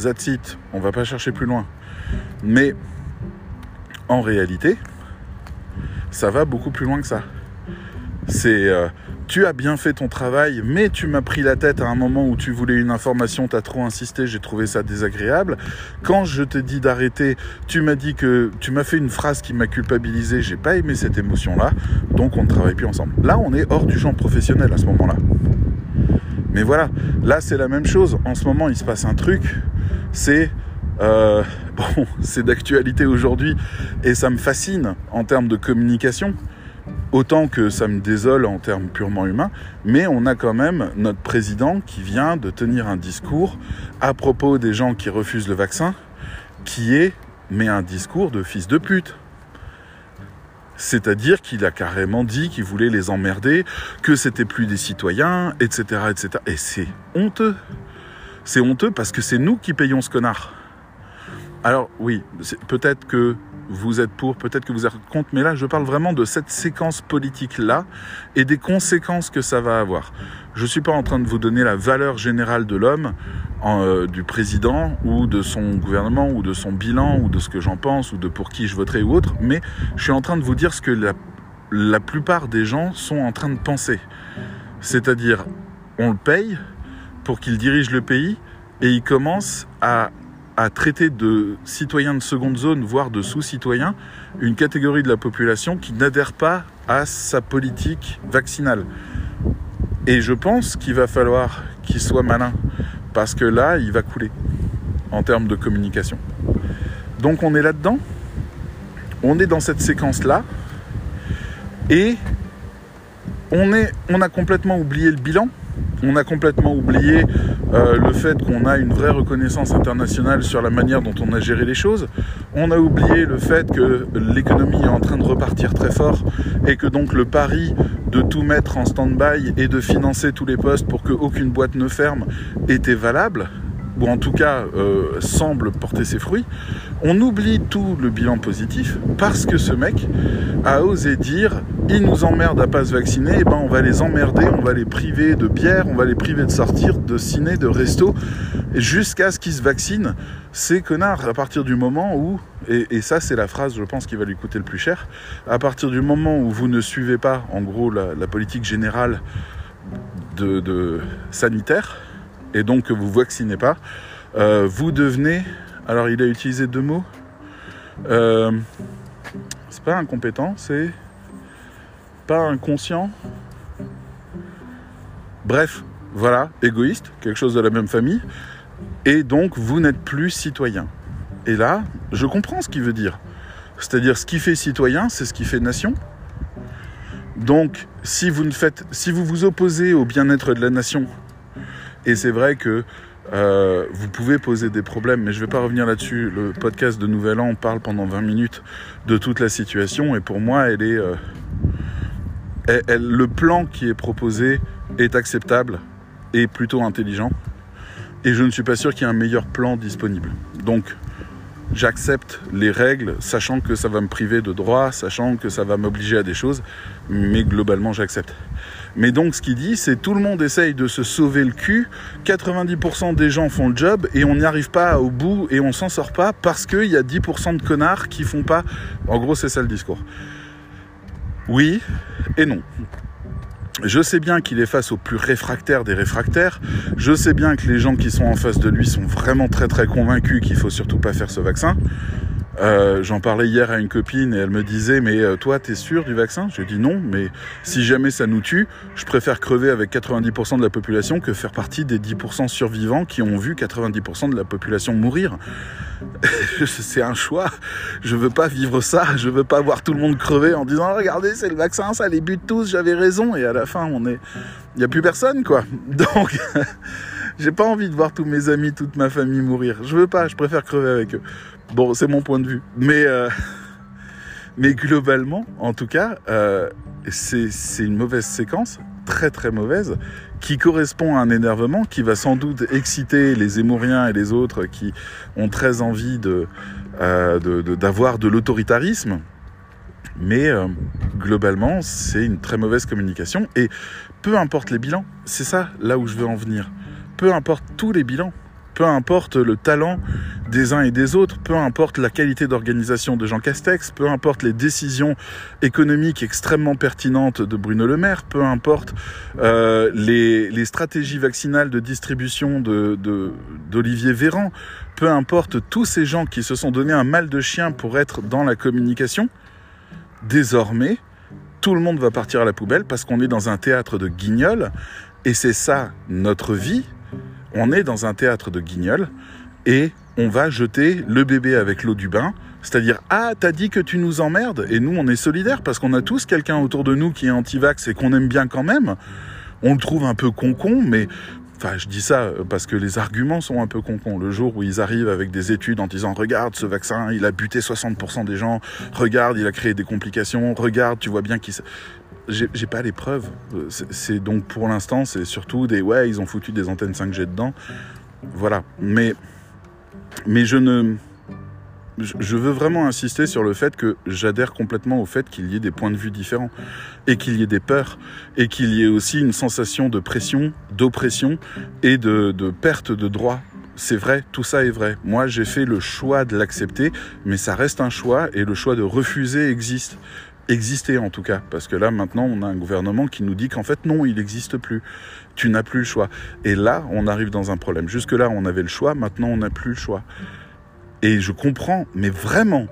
Speaker 1: That's it. On va pas chercher plus loin. Mais en réalité, ça va beaucoup plus loin que ça. C'est euh, tu as bien fait ton travail, mais tu m'as pris la tête à un moment où tu voulais une information, tu as trop insisté, j'ai trouvé ça désagréable. Quand je t'ai dit d'arrêter, tu m'as dit que tu m'as fait une phrase qui m'a culpabilisé, j'ai pas aimé cette émotion-là, donc on ne travaille plus ensemble. Là, on est hors du champ professionnel à ce moment-là. Mais voilà, là c'est la même chose. En ce moment, il se passe un truc, c'est euh, *laughs* bon, c'est d'actualité aujourd'hui et ça me fascine en termes de communication, autant que ça me désole en termes purement humains, mais on a quand même notre président qui vient de tenir un discours à propos des gens qui refusent le vaccin, qui est, mais un discours de fils de pute. C'est-à-dire qu'il a carrément dit qu'il voulait les emmerder, que c'était plus des citoyens, etc., etc. Et c'est honteux. C'est honteux parce que c'est nous qui payons ce connard. Alors oui, peut-être que vous êtes pour, peut-être que vous êtes contre, mais là je parle vraiment de cette séquence politique-là et des conséquences que ça va avoir. Je ne suis pas en train de vous donner la valeur générale de l'homme, euh, du président ou de son gouvernement ou de son bilan ou de ce que j'en pense ou de pour qui je voterai ou autre, mais je suis en train de vous dire ce que la, la plupart des gens sont en train de penser. C'est-à-dire, on le paye pour qu'il dirige le pays et il commence à à traiter de citoyens de seconde zone, voire de sous-citoyens, une catégorie de la population qui n'adhère pas à sa politique vaccinale. Et je pense qu'il va falloir qu'il soit malin, parce que là, il va couler en termes de communication. Donc on est là-dedans, on est dans cette séquence-là, et on, on a complètement oublié le bilan, on a complètement oublié euh, le fait qu'on a une vraie reconnaissance internationale sur la manière dont on a géré les choses. On a oublié le fait que l'économie est en train de repartir très fort et que donc le pari de tout mettre en stand-by et de financer tous les postes pour qu'aucune boîte ne ferme était valable ou en tout cas euh, semble porter ses fruits, on oublie tout le bilan positif parce que ce mec a osé dire ils nous emmerdent à pas se vacciner, et eh ben on va les emmerder, on va les priver de bière, on va les priver de sortir, de ciné, de resto, jusqu'à ce qu'ils se vaccinent. Ces connards, à partir du moment où, et, ça c'est la phrase je pense qui va lui coûter le plus cher, à partir du moment où vous ne suivez pas en gros la, politique générale sanitaire, et donc que vous vaccinez pas, euh, vous devenez. Alors il a utilisé deux mots. Euh, c'est pas incompétent, c'est pas inconscient. Bref, voilà, égoïste, quelque chose de la même famille. Et donc vous n'êtes plus citoyen. Et là, je comprends ce qu'il veut dire. C'est-à-dire ce qui fait citoyen, c'est ce qui fait nation. Donc, si vous, ne faites, si vous vous opposez au bien-être de la nation et c'est vrai que euh, vous pouvez poser des problèmes, mais je ne vais pas revenir là-dessus. Le podcast de Nouvel An parle pendant 20 minutes de toute la situation, et pour moi, elle est, euh, le plan qui est proposé est acceptable et plutôt intelligent. Et je ne suis pas sûr qu'il y ait un meilleur plan disponible. Donc, j'accepte les règles, sachant que ça va me priver de droits, sachant que ça va m'obliger à des choses, mais globalement, j'accepte. Mais donc ce qu'il dit, c'est tout le monde essaye de se sauver le cul, 90% des gens font le job et on n'y arrive pas au bout et on s'en sort pas parce qu'il y a 10% de connards qui font pas. En gros, c'est ça le discours. Oui et non. Je sais bien qu'il est face aux plus réfractaires des réfractaires. Je sais bien que les gens qui sont en face de lui sont vraiment très très convaincus qu'il faut surtout pas faire ce vaccin. Euh, j'en parlais hier à une copine et elle me disait mais euh, toi t'es sûr du vaccin? Je dis non mais si jamais ça nous tue, je préfère crever avec 90% de la population que faire partie des 10% survivants qui ont vu 90% de la population mourir. *laughs* c'est un choix. Je veux pas vivre ça. Je veux pas voir tout le monde crever en disant regardez c'est le vaccin, ça les bute tous, j'avais raison et à la fin on est, il y a plus personne quoi. *laughs* Donc j'ai pas envie de voir tous mes amis, toute ma famille mourir. Je veux pas. Je préfère crever avec eux. Bon, c'est mon point de vue. Mais, euh, *laughs* mais globalement, en tout cas, euh, c'est une mauvaise séquence, très très mauvaise, qui correspond à un énervement qui va sans doute exciter les émouriens et les autres qui ont très envie euh, d'avoir de, de, l'autoritarisme. Mais globalement, c'est une très mauvaise communication. Et peu importe les bilans, c'est ça là où je veux en venir. Peu importe tous les bilans, peu importe le talent des uns et des autres, peu importe la qualité d'organisation de Jean Castex, peu importe les décisions économiques extrêmement pertinentes de Bruno Le Maire, peu importe euh, les, stratégies vaccinales de distribution d'Olivier de, Véran, peu importe tous ces gens qui se sont donné un mal de chien pour être dans la communication, désormais, tout le monde va partir à la poubelle parce qu'on est dans un théâtre de guignols et c'est ça notre vie, on est dans un théâtre de guignols et on va jeter le bébé avec l'eau du bain. C'est-à-dire, ah, t'as dit que tu nous emmerdes, et nous, on est solidaires parce qu'on a tous quelqu'un autour de nous qui est anti-vax et qu'on aime bien quand même. On le trouve un peu con-con, mais Enfin, je dis ça parce que les arguments sont un peu con-con. Le jour où ils arrivent avec des études en disant regarde ce vaccin, il a buté 60% des gens, regarde, il a créé des complications, regarde, tu vois bien qu'il j'ai pas les preuves. C'est donc pour l'instant, c'est surtout des ouais, ils ont foutu des antennes 5G dedans. Voilà. Mais mais je ne je veux vraiment insister sur le fait que j'adhère complètement au fait qu'il y ait des points de vue différents et qu'il y ait des peurs et qu'il y ait aussi une sensation de pression, d'oppression et de, de perte de droits c'est vrai, tout ça est vrai. Moi, j'ai fait le choix de l'accepter, mais ça reste un choix et le choix de refuser existe. Exister en tout cas, parce que là maintenant on a un gouvernement qui nous dit qu'en fait non, il n'existe plus. Tu n'as plus le choix. Et là, on arrive dans un problème. Jusque là, on avait le choix, maintenant on n'a plus le choix. Et je comprends, mais vraiment,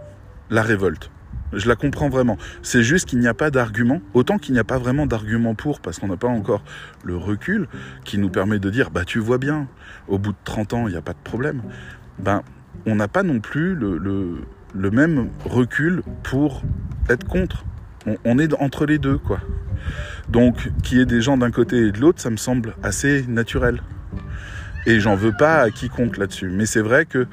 Speaker 1: la révolte. Je la comprends vraiment. C'est juste qu'il n'y a pas d'argument, autant qu'il n'y a pas vraiment d'argument pour, parce qu'on n'a pas encore le recul qui nous permet de dire, bah tu vois bien, au bout de 30 ans, il n'y a pas de problème. Ben, on n'a pas non plus le, le, même recul pour être contre. On, on, est entre les deux, quoi. Donc, qu'il y ait des gens d'un côté et de l'autre, ça me semble assez naturel. Et j'en veux pas à quiconque là-dessus. Mais c'est vrai que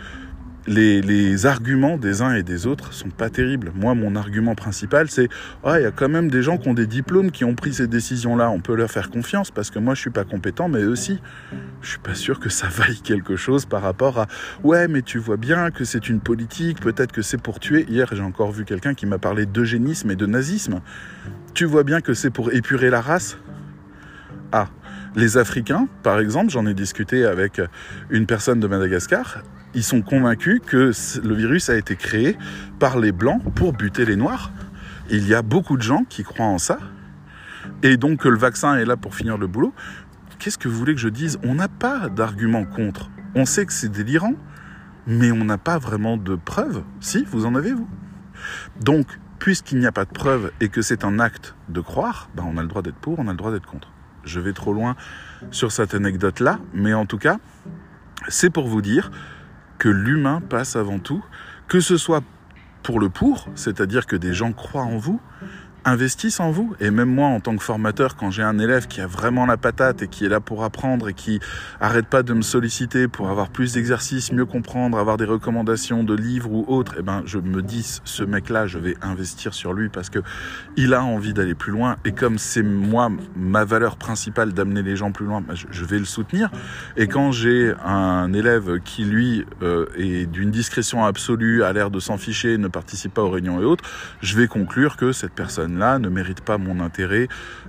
Speaker 1: les, arguments des uns et des autres sont pas terribles. Moi, mon argument principal, c'est ah, il y a quand même des gens qui ont des diplômes qui ont pris ces décisions-là. On peut leur faire confiance parce que moi, je suis pas compétent, mais eux aussi. Je suis pas sûr que ça vaille quelque chose par rapport à ouais, mais tu vois bien que c'est une politique. Peut-être que c'est pour tuer. Hier, j'ai encore vu quelqu'un qui m'a parlé d'eugénisme et de nazisme. Tu vois bien que c'est pour épurer la race? Ah, les Africains, par exemple, j'en ai discuté avec une personne de Madagascar, ils sont convaincus que le virus a été créé par les Blancs pour buter les Noirs. Il y a beaucoup de gens qui croient en ça. Et donc le vaccin est là pour finir le boulot. Qu'est-ce que vous voulez que je dise? On n'a pas d'argument contre. On sait que c'est délirant, mais on n'a pas vraiment de preuves. Si, vous en avez, vous. Donc, puisqu'il n'y a pas de preuves et que c'est un acte de croire, ben on a le droit d'être pour, on a le droit d'être contre. Je vais trop loin sur cette anecdote-là, mais en tout cas, c'est pour vous dire que l'humain passe avant tout, que ce soit pour le pour, c'est-à-dire que des gens croient en vous, investissent en vous. Et même moi, en tant que formateur, quand j'ai un élève qui a vraiment la patate et qui est là pour apprendre et qui arrête pas de me solliciter pour avoir plus d'exercices, mieux comprendre, avoir des recommandations de livres ou autres, eh ben, je me dis, ce mec-là, je vais investir sur lui parce que il a envie d'aller plus loin. Et comme c'est moi, ma valeur principale d'amener les gens plus loin, ben, je vais le soutenir. Et quand j'ai un élève qui, lui, euh, est d'une discrétion absolue, a l'air de s'en ficher, ne participe pas aux réunions et autres, je vais conclure que cette personne là ne mérite pas mon intérêt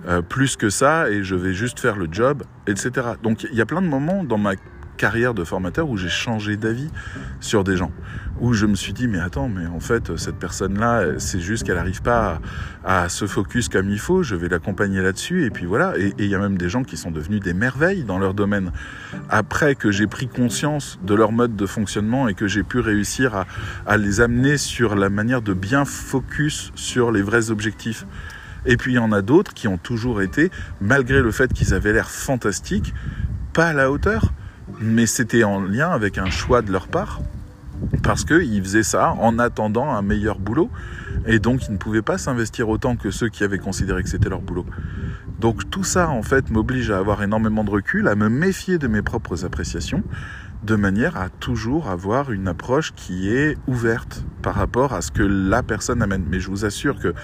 Speaker 1: euh, plus que ça et je vais juste faire le job, etc. Donc il y a plein de moments dans ma carrière de formateur où j'ai changé d'avis sur des gens. Où je me suis dit, mais attends, mais en fait, cette personne-là, c'est juste qu'elle n'arrive pas à, se focus comme il faut, je vais l'accompagner là-dessus, et puis voilà. Et il y a même des gens qui sont devenus des merveilles dans leur domaine. Après que j'ai pris conscience de leur mode de fonctionnement et que j'ai pu réussir à, à les amener sur la manière de bien focus sur les vrais objectifs. Et puis il y en a d'autres qui ont toujours été, malgré le fait qu'ils avaient l'air fantastiques, pas à la hauteur mais c'était en lien avec un choix de leur part, parce qu'ils faisaient ça en attendant un meilleur boulot, et donc ils ne pouvaient pas s'investir autant que ceux qui avaient considéré que c'était leur boulot. Donc tout ça, en fait, m'oblige à avoir énormément de recul, à me méfier de mes propres appréciations, de manière à toujours avoir une approche qui est ouverte par rapport à ce que la personne amène. Mais je vous assure que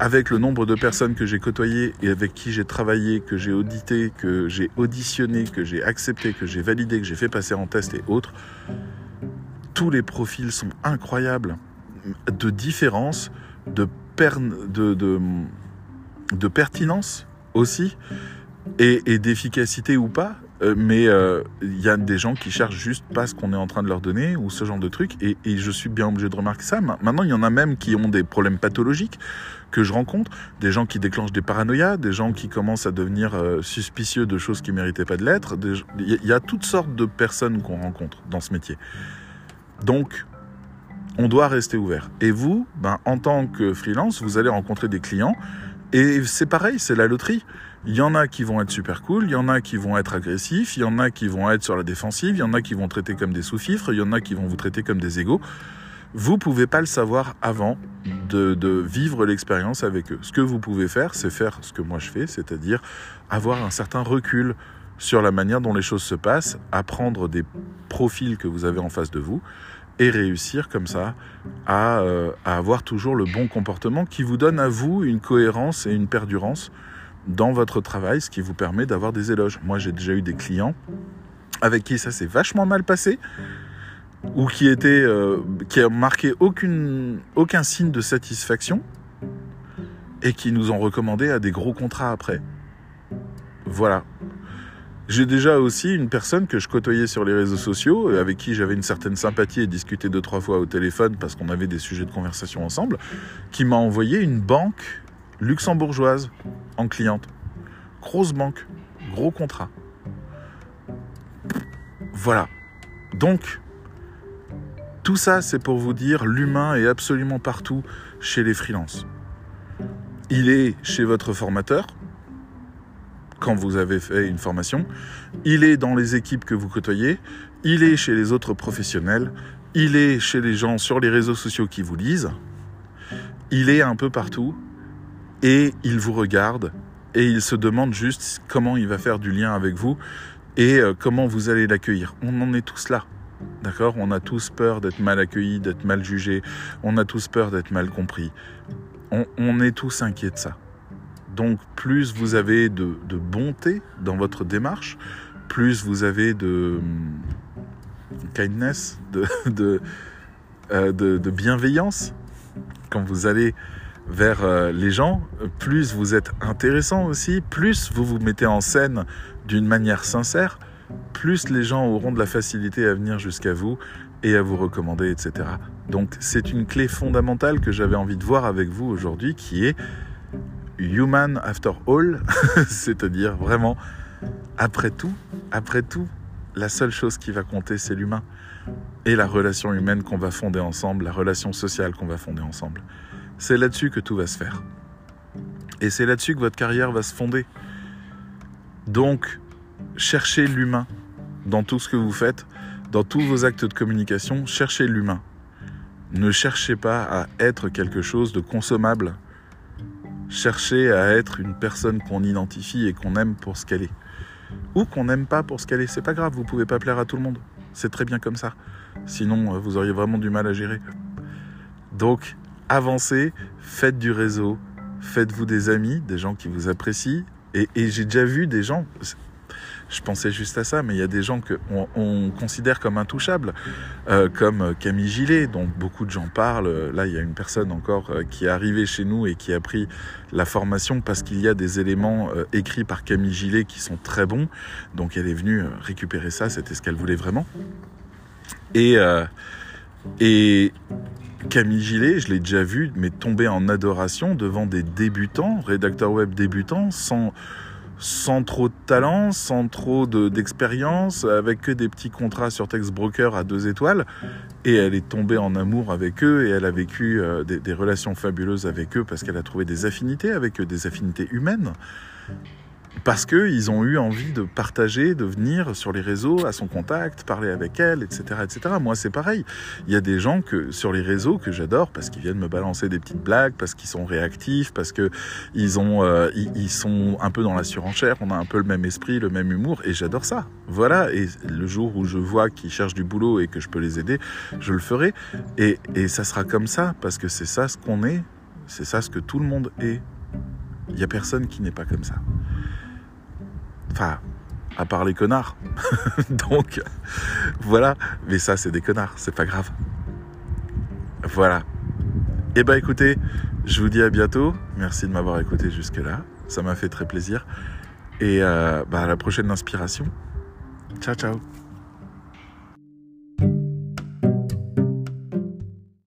Speaker 1: avec le nombre de personnes que j'ai côtoyées et avec qui j'ai travaillé, que j'ai audité, que j'ai auditionné, que j'ai accepté, que j'ai validé, que j'ai fait passer en test et autres, tous les profils sont incroyables de différence, de, pertinence aussi et d'efficacité ou pas euh, mais il euh, y a des gens qui cherchent juste pas ce qu'on est en train de leur donner ou ce genre de trucs. Et, et je suis bien obligé de remarquer ça. Maintenant, il y en a même qui ont des problèmes pathologiques que je rencontre, des gens qui déclenchent des paranoïas, des gens qui commencent à devenir euh, suspicieux de choses qui méritaient pas de l'être. Il y a toutes sortes de personnes qu'on rencontre dans ce métier. Donc, on doit rester ouvert. Et vous, ben, en tant que freelance, vous allez rencontrer des clients. Et c'est pareil, c'est la loterie. Il y en a qui vont être super cool, il y en a qui vont être agressifs, il y en a qui vont être sur la défensive, il y en a qui vont traiter comme des sous-fifres, il y en a qui vont vous traiter comme des égaux. Vous pouvez pas le savoir avant de, de vivre l'expérience avec eux. Ce que vous pouvez faire, c'est faire ce que moi je fais, c'est-à-dire avoir un certain recul sur la manière dont les choses se passent, apprendre des profils que vous avez en face de vous et réussir comme ça à, euh, à avoir toujours le bon comportement qui vous donne à vous une cohérence et une perdurance dans votre travail, ce qui vous permet d'avoir des éloges. Moi, j'ai déjà eu des clients avec qui ça s'est vachement mal passé. ou qui était, euh, qui marqué aucune, aucun signe de satisfaction et qui nous ont recommandé à des gros contrats après. Voilà. J'ai déjà aussi une personne que je côtoyais sur les réseaux sociaux, avec qui j'avais une certaine sympathie et discuté deux, trois fois au téléphone parce qu'on avait des sujets de conversation ensemble, qui m'a envoyé une banque luxembourgeoise en cliente. Grosse banque, gros contrat. Voilà. Donc, tout ça, c'est pour vous dire, l'humain est absolument partout chez les freelances. Il est chez votre formateur, quand vous avez fait une formation, il est dans les équipes que vous côtoyez, il est chez les autres professionnels, il est chez les gens sur les réseaux sociaux qui vous lisent, il est un peu partout et il vous regarde et il se demande juste comment il va faire du lien avec vous et euh, comment vous allez l'accueillir. On en est tous là. D'accord? On a tous peur d'être mal accueillis, d'être mal jugés. On a tous peur d'être mal compris. On, est tous inquiets de ça. Donc plus vous avez de, bonté dans votre démarche, plus vous avez de hum, kindness, *laughs* euh, de, de bienveillance quand vous allez vers euh, les gens, plus vous êtes intéressant aussi, plus vous vous mettez en scène d'une manière sincère, plus les gens auront de la facilité à venir jusqu'à vous et à vous recommander, etc. Donc c'est une clé fondamentale que j'avais envie de voir avec vous aujourd'hui qui est human after all, *laughs* c'est-à-dire vraiment après tout, après tout, la seule chose qui va compter c'est l'humain et la relation humaine qu'on va fonder ensemble, la relation sociale qu'on va fonder ensemble. C'est là-dessus que tout va se faire. Et c'est là-dessus que votre carrière va se fonder. Donc, cherchez l'humain dans tout ce que vous faites, dans tous vos actes de communication, cherchez l'humain. Ne cherchez pas à être quelque chose de consommable. Cherchez à être une personne qu'on identifie et qu'on aime pour ce qu'elle est. Ou qu'on n'aime pas pour ce qu'elle est. C'est pas grave, vous pouvez pas plaire à tout le monde. C'est très bien comme ça. Sinon, vous auriez vraiment du mal à gérer. Donc, avancez, faites du réseau, faites-vous des amis, des gens qui vous apprécient. Et, j'ai déjà vu des gens, je pensais juste à ça, mais il y a des gens qu'on on considère comme intouchables, euh, comme Camille Gillet, dont beaucoup de gens parlent. Là, il y a une personne encore euh, qui est arrivée chez nous et qui a pris la formation parce qu'il y a des éléments euh, écrits par Camille Gillet qui sont très bons. Donc, elle est venue récupérer ça, c'était ce qu'elle voulait vraiment. Et, et Camille Gillet, je l'ai déjà vu, mais tomber en adoration devant des débutants, rédacteurs web débutants, sans, trop de talent, sans trop d'expérience, avec que des petits contrats sur Text Broker à deux étoiles. Et elle est tombée en amour avec eux et elle a vécu euh, des, relations fabuleuses avec eux parce qu'elle a trouvé des affinités avec eux, des affinités humaines parce qu'ils ont eu envie de partager, de venir sur les réseaux à son contact, parler avec elle, etc., etc. Moi, c'est pareil. Il y a des gens que sur les réseaux que j'adore parce qu'ils viennent me balancer des petites blagues, parce qu'ils sont réactifs, parce que ils ont, euh, ils, sont un peu dans la surenchère. On a un peu le même esprit, le même humour, et j'adore ça. Voilà. Et le jour où je vois qu'ils cherchent du boulot et que je peux les aider, je le ferai. Et, et ça sera comme ça parce que c'est ça ce qu'on est, c'est ça ce que tout le monde est. Il y a personne qui n'est pas comme ça. Enfin, à part les connards. *laughs* Donc, voilà. Mais ça, c'est des connards, c'est pas grave. Voilà. Eh ben écoutez, je vous dis à bientôt. Merci de m'avoir écouté jusque-là. Ça m'a fait très plaisir. Et euh, bah, à la prochaine inspiration. Ciao, ciao.